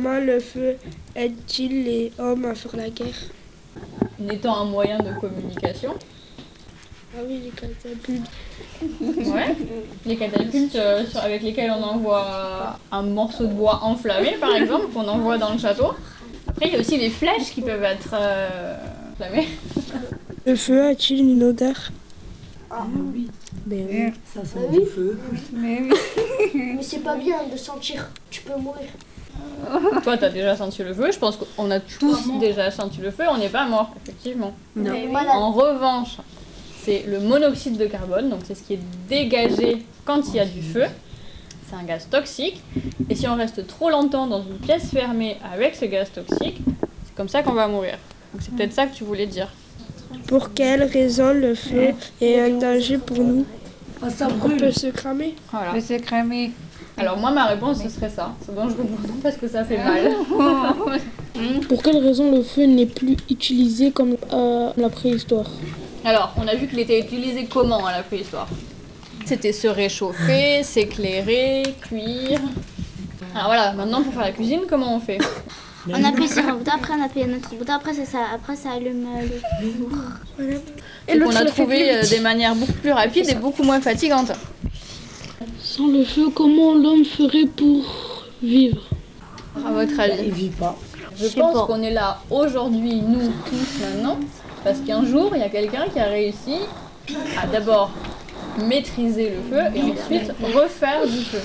Comment le feu aide-t-il les hommes à faire la guerre? En étant un moyen de communication. Ah oui, les catapultes. Ouais. Les catapultes euh, sur- avec lesquelles on envoie un morceau de bois enflammé, par exemple, qu'on envoie dans le château. Après, il y a aussi les flèches qui peuvent être euh, enflammées. Le feu a-t-il une odeur? Ah oui. Ben oui. Ça sent du feu. Mais oui. Mais c'est pas bien de sentir. Tu peux mourir. Toi, t'as déjà senti le feu. Je pense qu'on a tous déjà senti le feu. On n'est pas mort, effectivement. Non. Mais voilà. En revanche, c'est le monoxyde de carbone. Donc, c'est ce qui est dégagé quand il y a du feu. C'est un gaz toxique. Et si on reste trop longtemps dans une pièce fermée avec ce gaz toxique, c'est comme ça qu'on va mourir. Donc, c'est peut-être ça que tu voulais dire. Pour quelle raison le feu est un danger pour nous? Ça On peut se cramer? Voilà. C'est cramé. Alors, moi, ma réponse, ce serait ça. C'est dangereux pour nous parce que ça fait mal. Pour quelle raison le feu n'est plus utilisé comme à la préhistoire? Alors, on a vu qu'il était utilisé comment à la préhistoire? C'était se réchauffer, s'éclairer, cuire. Alors voilà, maintenant pour faire la cuisine, comment on fait? On appuie sur un bouton, après on appuie sur un autre bouton, après c'est ça, après ça allume euh, le four. Et on a trouvé euh, des manières beaucoup plus rapides et beaucoup moins fatigantes. Sans le feu, comment l'homme ferait pour vivre? À votre avis? Il vit pas. Je pense qu'on est là aujourd'hui, nous tous maintenant, parce qu'un jour, il y a quelqu'un qui a réussi à d'abord maîtriser le feu et ensuite refaire du feu.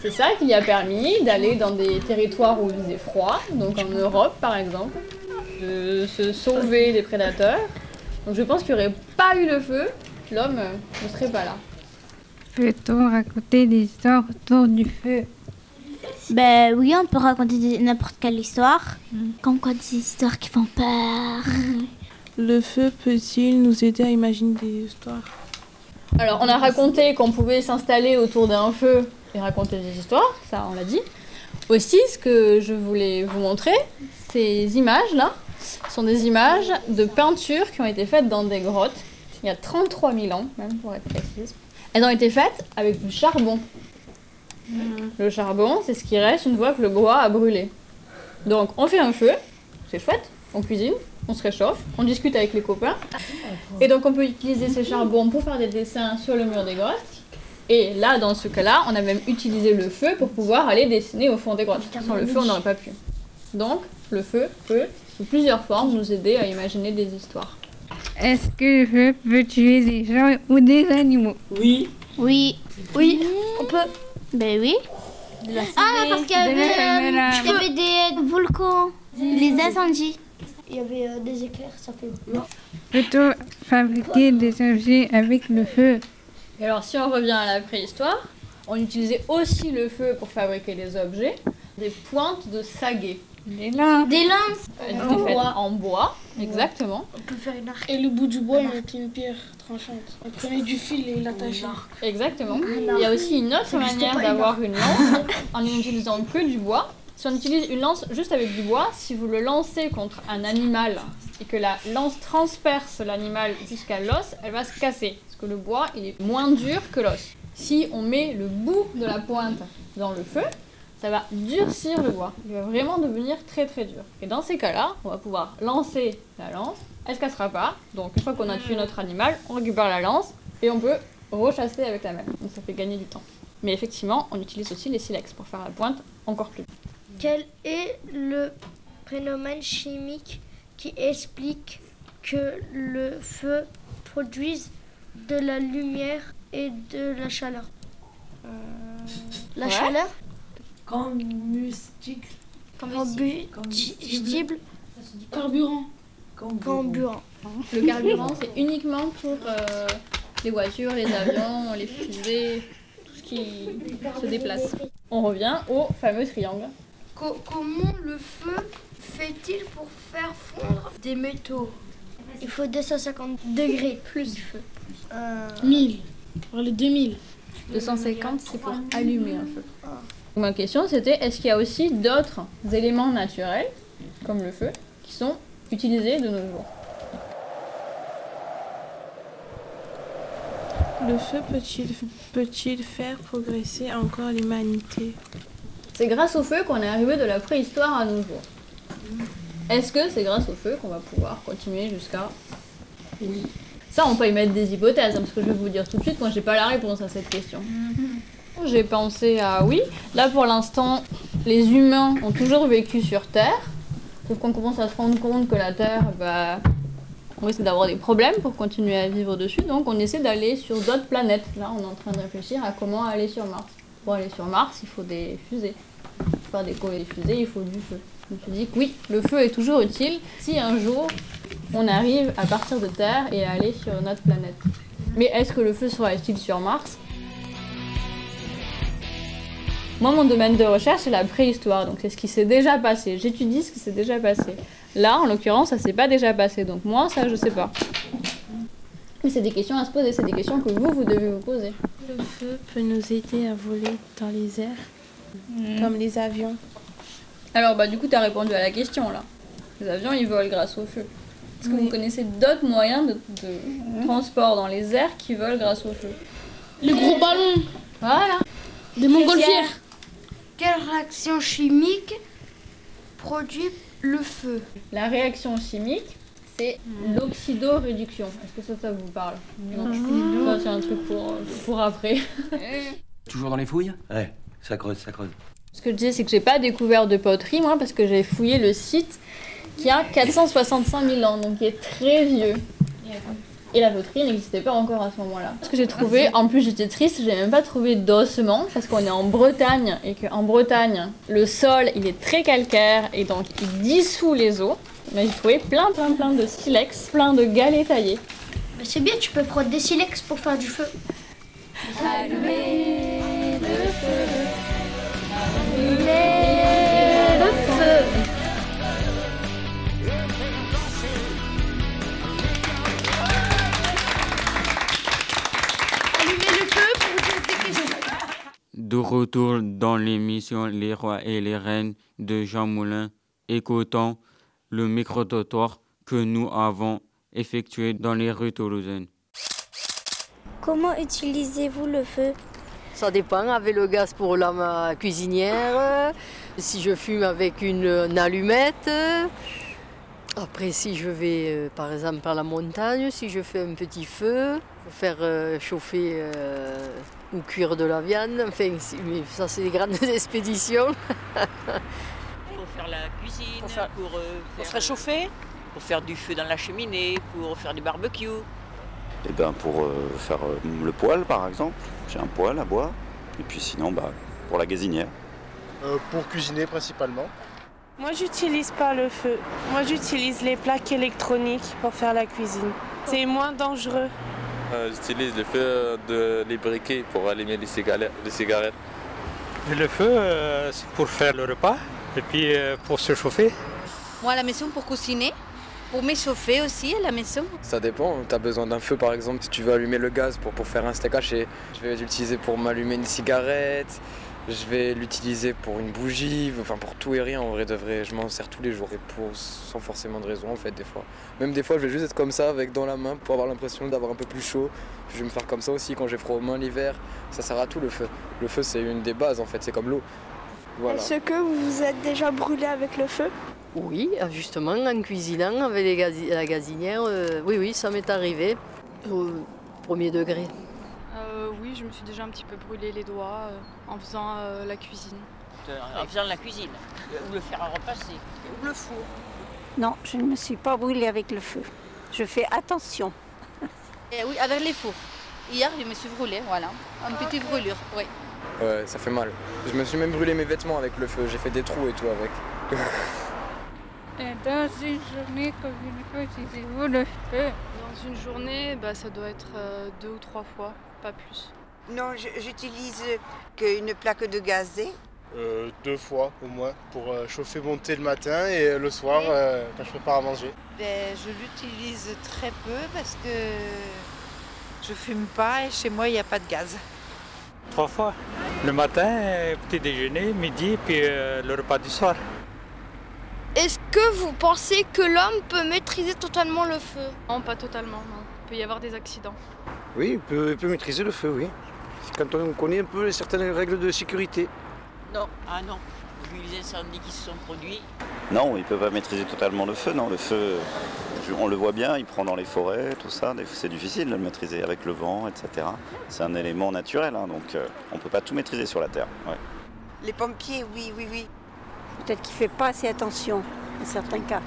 C'est ça qui a permis d'aller dans des territoires où il faisait froid, donc en Europe par exemple, de se sauver des prédateurs. Donc je pense qu'il n'y aurait pas eu le feu, l'homme ne serait pas là. Peut-on raconter des histoires autour du feu? Ben oui, on peut raconter n'importe quelle histoire. Comme quoi des histoires qui font peur. Le feu peut-il nous aider à imaginer des histoires? Alors, on a raconté qu'on pouvait s'installer autour d'un feu et raconter des histoires, ça on l'a dit. Aussi, ce que je voulais vous montrer, ces images-là sont des images de peintures qui ont été faites dans des grottes il y a 33 000 ans, même pour être précise. Elles ont été faites avec du charbon. Le charbon, c'est ce qui reste une fois que le bois a brûlé. Donc, on fait un feu, c'est chouette, on cuisine, on se réchauffe, on discute avec les copains. Et donc, on peut utiliser ces charbons pour faire des dessins sur le mur des grottes. Et là, dans ce cas-là, on a même utilisé le feu pour pouvoir aller dessiner au fond des grottes. Sans le feu, on n'aurait pas pu. Donc, le feu peut, sous plusieurs formes, nous aider à imaginer des histoires. Est-ce que le feu peut tuer des gens ou des animaux? Oui. Oui. Oui, on peut. Ben oui. Ah, parce qu'il y avait, euh, il y avait des volcans, les incendies. Il y avait euh, des éclairs, ça fait. Peut-on fabriquer des objets avec le feu Et alors, si on revient à la préhistoire, on utilisait aussi le feu pour fabriquer des objets, des pointes de saguet. Des lances. Des lances. Elles En étaient bois. en bois, exactement. On peut faire une arc. Et le bout du bois, il mettait une pierre tranchante. On prenait du fil et il l'attachait. Exactement. Il y a aussi une autre manière d'avoir une une lance en n'utilisant que du bois. Si on utilise une lance juste avec du bois, si vous le lancez contre un animal et que la lance transperce l'animal jusqu'à l'os, elle va se casser. Parce que le bois, il est moins dur que l'os. Si on met le bout de la pointe dans le feu, ça va durcir le bois. Il va vraiment devenir très très dur. Et dans ces cas-là, on va pouvoir lancer la lance. Elle se cassera pas. Donc une fois qu'on a tué notre animal, on récupère la lance et on peut rechasser avec la même. Donc ça fait gagner du temps. Mais effectivement, on utilise aussi les silex pour faire la pointe encore plus. Quel est le phénomène chimique qui explique que le feu produise de la lumière et de la chaleur? La Ouais. chaleur? Combustible. Combustible. Carburant. Carburant. Le carburant, c'est uniquement pour euh, les voitures, les avions, les fusées, tout ce qui se déplace. On revient au fameux triangle. Co- comment le feu fait-il pour faire fondre des métaux? Il faut 250 degrés plus du feu. Euh, 1000. Pour les 2000. 250, c'est pour allumer un feu. Ma question c'était est-ce qu'il y a aussi d'autres éléments naturels, comme le feu, qui sont utilisés de nos jours Le feu peut-il peut-il faire progresser encore l'humanité? C'est grâce au feu qu'on est arrivé de la préhistoire à nos jours. Est-ce que c'est grâce au feu qu'on va pouvoir continuer jusqu'à... Oui. Ça, on peut y mettre des hypothèses, hein, parce que je vais vous dire tout de suite, moi j'ai pas la réponse à cette question. J'ai pensé à oui. Là pour l'instant, les humains ont toujours vécu sur Terre. Sauf qu'on commence à se rendre compte que la Terre, bah, on risque d'avoir des problèmes pour continuer à vivre dessus. Donc on essaie d'aller sur d'autres planètes. Là, on est en train de réfléchir à comment aller sur Mars. Pour aller sur Mars, il faut des fusées. Pour faire décoller les fusées, il faut du feu. Je me suis dit que oui, le feu est toujours utile si un jour on arrive à partir de Terre et à aller sur notre planète. Mais est-ce que le feu sera utile sur Mars? Moi, mon domaine de recherche, c'est la préhistoire, donc c'est ce qui s'est déjà passé. J'étudie ce qui s'est déjà passé. Là, en l'occurrence, ça s'est pas déjà passé, donc moi, ça, je sais pas. Mais c'est des questions à se poser, c'est des questions que vous, vous devez vous poser. Le feu peut nous aider à voler dans les airs, comme les avions. Alors, bah, du coup, tu as répondu à la question là. Les avions, ils volent grâce au feu. Est-ce que Oui. vous connaissez d'autres moyens de, de transport dans les airs qui volent grâce au feu? Les gros ballons. Voilà. Des montgolfières. Quelle réaction chimique produit le feu La réaction chimique, c'est l'oxydoréduction. Est-ce que ça, ça vous parle Non. Ça, c'est un truc pour, pour après. Toujours dans les fouilles Ouais, ça creuse, ça creuse. Ce que je disais, c'est que j'ai pas découvert de poterie, moi, parce que j'ai fouillé le site qui a 465 000 ans, donc qui est très vieux. Et la poterie n'existait pas encore à ce moment-là. Ce que j'ai trouvé, en plus j'étais triste, j'ai même pas trouvé d'ossements, parce qu'on est en Bretagne, et qu'en Bretagne, le sol, il est très calcaire, et donc il dissout les eaux. Mais j'ai trouvé plein, plein, plein de silex, plein de galets taillés. Bah, C'est bien, tu peux prendre des silex pour faire du feu. Allumer le feu, allumer De retour dans l'émission Les rois et les reines de Jean Moulin, écoutons le micro-trottoir que nous avons effectué dans les rues toulousaines. Comment utilisez-vous le feu? Ça dépend, avec le gaz pour la ma cuisinière, si je fume avec une, une allumette. Après, si je vais euh, par exemple à la montagne, si je fais un petit feu pour faire euh, chauffer euh, ou cuire de la viande, enfin, mais ça c'est des grandes expéditions. Pour faire la cuisine, pour, euh, faire, se réchauffer Pour faire du feu dans la cheminée, pour faire du barbecue. Eh ben pour euh, faire euh, le poêle par exemple, j'ai un poêle à bois. Et puis sinon bah, pour la gazinière. Euh, pour cuisiner principalement. Moi, j'utilise pas le feu. Moi, j'utilise les plaques électroniques pour faire la cuisine. C'est moins dangereux. Euh, J'utilise le feu de les briquets pour allumer les cigarettes. Les cigarettes. Le feu, euh, c'est pour faire le repas et puis euh, pour se chauffer. Moi à la maison pour cuisiner, pour m'échauffer aussi à la maison. Ça dépend, tu as besoin d'un feu par exemple, si tu veux allumer le gaz pour, pour faire un steak haché. Je vais l'utiliser pour m'allumer une cigarette, je vais l'utiliser pour une bougie, enfin pour tout et rien en vrai de vrai. Je m'en sers tous les jours et pour, sans forcément de raison en fait des fois. Même des fois je vais juste être comme ça avec dans la main pour avoir l'impression d'avoir un peu plus chaud. Puis je vais me faire comme ça aussi quand j'ai froid aux mains l'hiver. Ça sert à tout le feu. Le feu c'est une des bases en fait, c'est comme l'eau. Voilà. Est-ce que vous vous êtes déjà brûlé avec le feu? Oui, justement, en cuisinant avec les gazi- la gazinière, euh, oui, oui, ça m'est arrivé au premier degré. Oui, je me suis déjà un petit peu brûlé les doigts euh, en faisant euh, la cuisine. En faisant la cuisine, ou le faire à repasser, ou le four. Non, je ne me suis pas brûlée avec le feu. Je fais attention. Eh oui, avec les fours. Hier, je me suis brûlée, voilà. Une petite brûlure, oui. Ouais, ça fait mal. Je me suis même brûlé mes vêtements avec le feu, j'ai fait des trous et tout avec. Et dans une journée, combien de fois utilisez-vous le feu Dans une journée, bah, ça doit être euh, deux ou trois fois, pas plus. Non, j'utilise qu'une plaque de gazé. Euh, deux fois au moins pour euh, chauffer mon thé le matin et euh, le soir euh, quand je prépare à manger. Ben, je l'utilise très peu parce que je fume pas et chez moi il n'y a pas de gaz. Trois fois. Le matin, petit déjeuner, midi, puis euh, le repas du soir. Est-ce que vous pensez que l'homme peut maîtriser totalement le feu? Non, pas totalement, non. Il peut y avoir des accidents. Oui, il peut, il peut maîtriser le feu, oui. C'est Quand on connaît un peu certaines règles de sécurité. Non. Ah non. Vu les incendies qui se sont produits, Non, il ne peut pas maîtriser totalement le feu. Non, le feu, on le voit bien, il prend dans les forêts, tout ça. C'est difficile de le maîtriser avec le vent, etc. C'est un élément naturel, hein, donc euh, on ne peut pas tout maîtriser sur la Terre. ouais. Les pompiers, oui, oui, oui. Peut-être qu'il ne fait pas assez attention dans certains cas.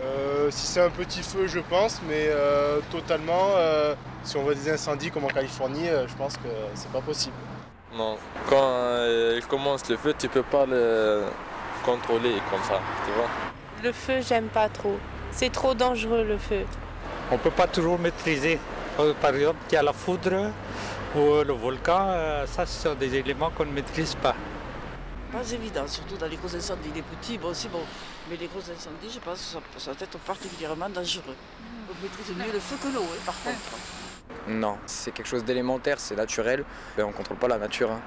Euh, si c'est un petit feu, je pense, mais euh, totalement, euh, si on voit des incendies comme en Californie, euh, je pense que c'est pas possible. Non, quand euh, il commence le feu, tu peux pas le contrôler comme ça, tu vois. Le feu, j'aime pas trop. C'est trop dangereux le feu. On ne peut pas toujours maîtriser. Par exemple, il y a la foudre ou le volcan, ça ce sont des éléments qu'on ne maîtrise pas. Pas évident, surtout dans les gros incendies. Les petits, bon, c'est bon. Mais les gros incendies, je pense que ça, ça doit être particulièrement dangereux. On maîtrise mieux le feu que l'eau, hein, par contre. Non, c'est quelque chose d'élémentaire, c'est naturel. Ben, on contrôle pas la nature. hein.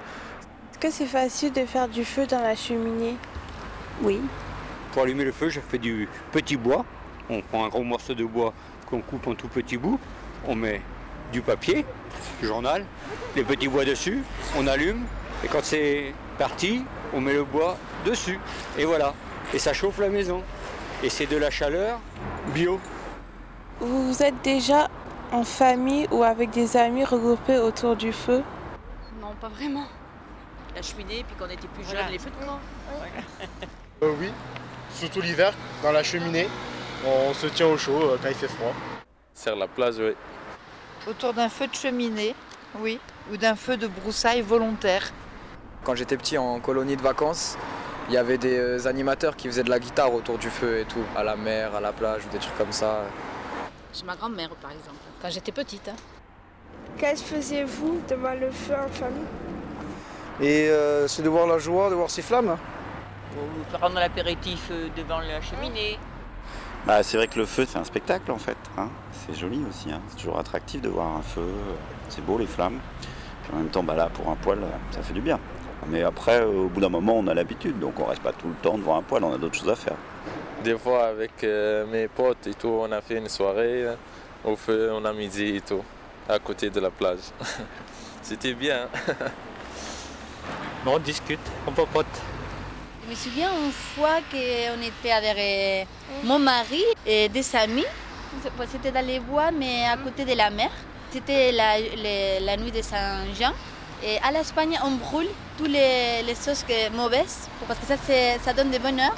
Est-ce que c'est facile de faire du feu dans la cheminée? Oui. Pour allumer le feu, je fais du petit bois. On prend un gros morceau de bois qu'on coupe en tout petits bouts. On met du papier, du journal, les petits bois dessus. On allume. Et quand c'est parti, on met le bois dessus. Et voilà. Et ça chauffe la maison. Et c'est de la chaleur bio. Vous êtes déjà en famille ou avec des amis regroupés autour du feu? Non, pas vraiment. La cheminée, puis quand on était plus jeune, Voilà. les feux de camp. Euh, oui, surtout l'hiver, dans la cheminée, on se tient au chaud euh, quand il fait froid. Sur la plage, oui. Autour d'un feu de cheminée, oui, ou d'un feu de broussailles volontaire. Quand j'étais petit en colonie de vacances, il y avait des euh, animateurs qui faisaient de la guitare autour du feu et tout, à la mer, à la plage ou des trucs comme ça. Chez ma grand-mère, par exemple, quand j'étais petite. hein. Qu'est-ce que faisiez-vous devant le feu en famille? Et euh, c'est de voir la joie, de voir ces flammes. Ou prendre l'apéritif euh, devant la cheminée. Bah, c'est vrai que le feu, c'est un spectacle en fait. hein. C'est joli aussi. hein. C'est toujours attractif de voir un feu. C'est beau les flammes. Puis en même temps, bah, là, pour un poêle, euh, ça fait du bien. Mais après, euh, au bout d'un moment, on a l'habitude. Donc on reste pas tout le temps devant un poêle. On a d'autres choses à faire. Des fois, avec euh, mes potes et tout, on a fait une soirée euh, au feu, on a midi et tout, à côté de la plage. C'était bien. On discute, on papote. Je me souviens une fois qu'on était avec mon mari et des amis. C'était dans les bois, mais à côté de la mer. C'était la, la nuit de Saint-Jean. Et à l'Espagne, on brûle toutes les, les choses que- mauvaises, parce que ça, c'est- ça donne du bonheur.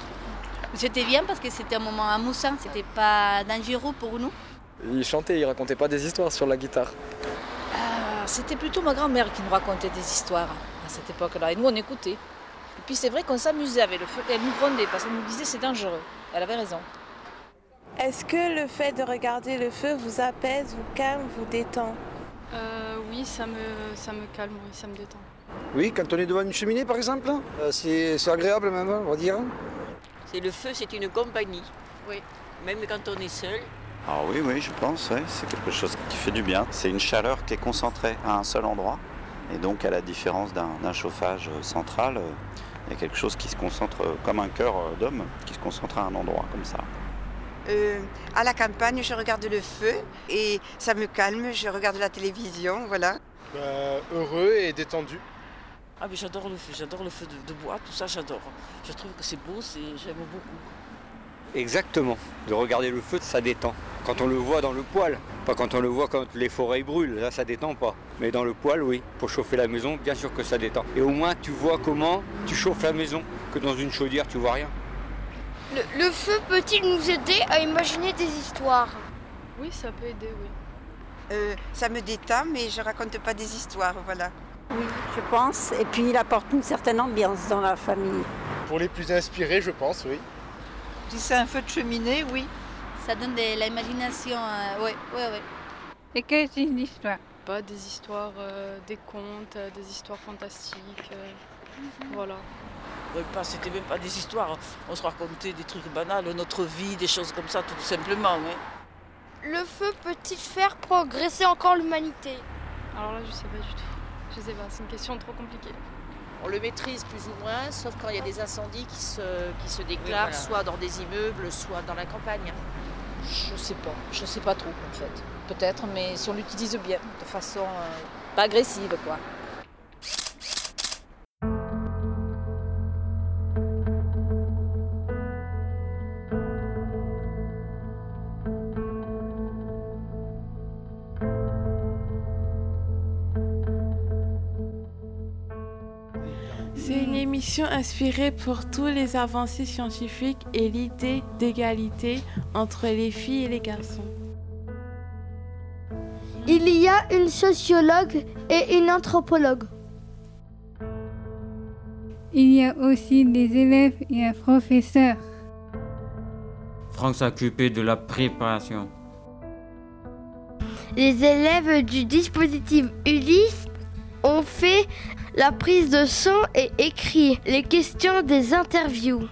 C'était bien parce que c'était un moment amusant, c'était pas dangereux pour nous. Ils chantaient, ils racontaient pas des histoires sur la guitare. Ah, C'était plutôt ma grand-mère qui nous racontait des histoires à cette époque-là. Et nous, on écoutait. Et puis c'est vrai qu'on s'amusait avec le feu. Et elle nous grondait parce qu'elle nous disait c'est dangereux. Elle avait raison. Est-ce que le fait de regarder le feu vous apaise, vous calme, vous détend? Euh, oui, ça me, ça me calme, oui, ça me détend. Oui, quand on est devant une cheminée par exemple, euh, c'est c'est agréable même, on va dire. C'est le feu, c'est une compagnie. Oui. Même quand on est seul. Ah oui, oui, je pense, ouais, c'est quelque chose qui fait du bien. C'est une chaleur qui est concentrée à un seul endroit. Et donc, à la différence d'un d'un chauffage central, euh, il y a quelque chose qui se concentre euh, comme un cœur d'homme, qui se concentre à un endroit comme ça. Euh, à la campagne, je regarde le feu et ça me calme. Je regarde la télévision, voilà. Bah, heureux et détendu. Ah mais j'adore le feu, j'adore le feu de, de bois, tout ça j'adore. Je trouve que c'est beau, c'est j'aime beaucoup. Exactement. De regarder le feu, ça détend. Quand on le voit dans le poêle, pas quand on le voit quand les forêts brûlent, là ça détend pas. Mais dans le poêle, oui. Pour chauffer la maison, bien sûr que ça détend. Et au moins tu vois comment tu chauffes la maison, que dans une chaudière tu vois rien. Le, le feu peut-il nous aider à imaginer des histoires? Oui, ça peut aider, oui. Euh, ça me détend, mais je raconte pas des histoires, voilà. Oui, je pense. Et puis il apporte une certaine ambiance dans la famille. Pour les plus inspirés, je pense, oui. Si c'est un feu de cheminée, oui. Ça donne de l'imagination. euh, ouais, ouais, ouais. Et qu'est-ce une histoire? Pas, des histoires, euh, des contes, euh, des histoires fantastiques. euh, Voilà. C'était même pas des histoires. On se racontait des trucs banals, notre vie, des choses comme ça, tout simplement. hein. Le feu peut-il faire progresser encore l'humanité? Alors là, je sais pas du tout. Je sais pas, c'est une question trop compliquée. On le maîtrise plus ou moins, sauf quand il y a des incendies qui se, qui se déclarent, voilà. soit dans des immeubles, soit dans la campagne. Je sais pas, je sais pas trop en fait. Peut-être, mais si on l'utilise bien, de façon euh, pas agressive quoi. Inspirée pour tous les avancées scientifiques et l'idée d'égalité entre les filles et les garçons. Il y a une sociologue et une anthropologue. Il y a aussi des élèves et un professeur. Franck s'occupait de la préparation. Les élèves du dispositif Ulysse ont fait la prise de son et écrit les questions des interviews.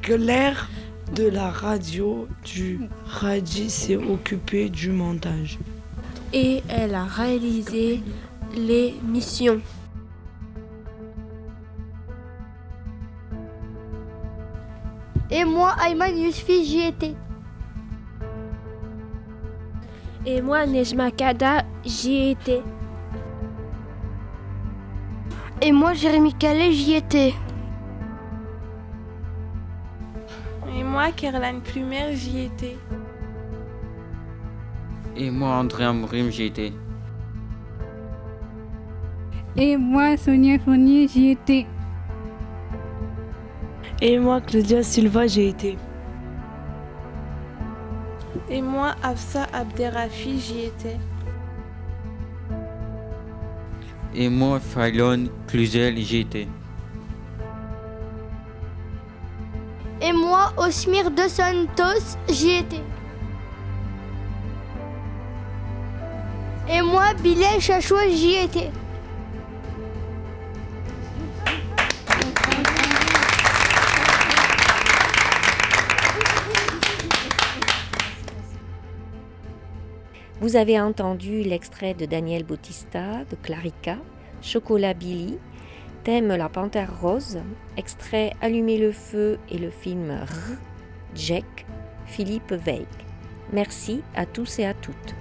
Que l'air de la radio du Radi s'est occupé du montage. Et elle a réalisé les missions. Et moi, Ayman Yousfi, j'y étais. Et moi, Nejma Kada, j'y étais. Et moi, Jérémy Calais, j'y étais. Et moi, Caroline Plumer, j'y étais. Et moi, André Amourim, j'y étais. Et moi, Sonia Fournier, j'y étais. Et moi, Claudia Silva, j'ai été. Et moi, Afsa Abderrafi, j'y étais. Et moi, Fallon Cluzel, étais. Et moi, Osmir De Santos, j'y étais. Et moi, Bilal Chachoua, j'y étais. Vous avez entendu l'extrait de Daniel Bautista, de Clarica, Chocolat Billy, thème La Panthère Rose, extrait Allumer le feu et le film R, Jack, Philippe Veil. Merci à tous et à toutes.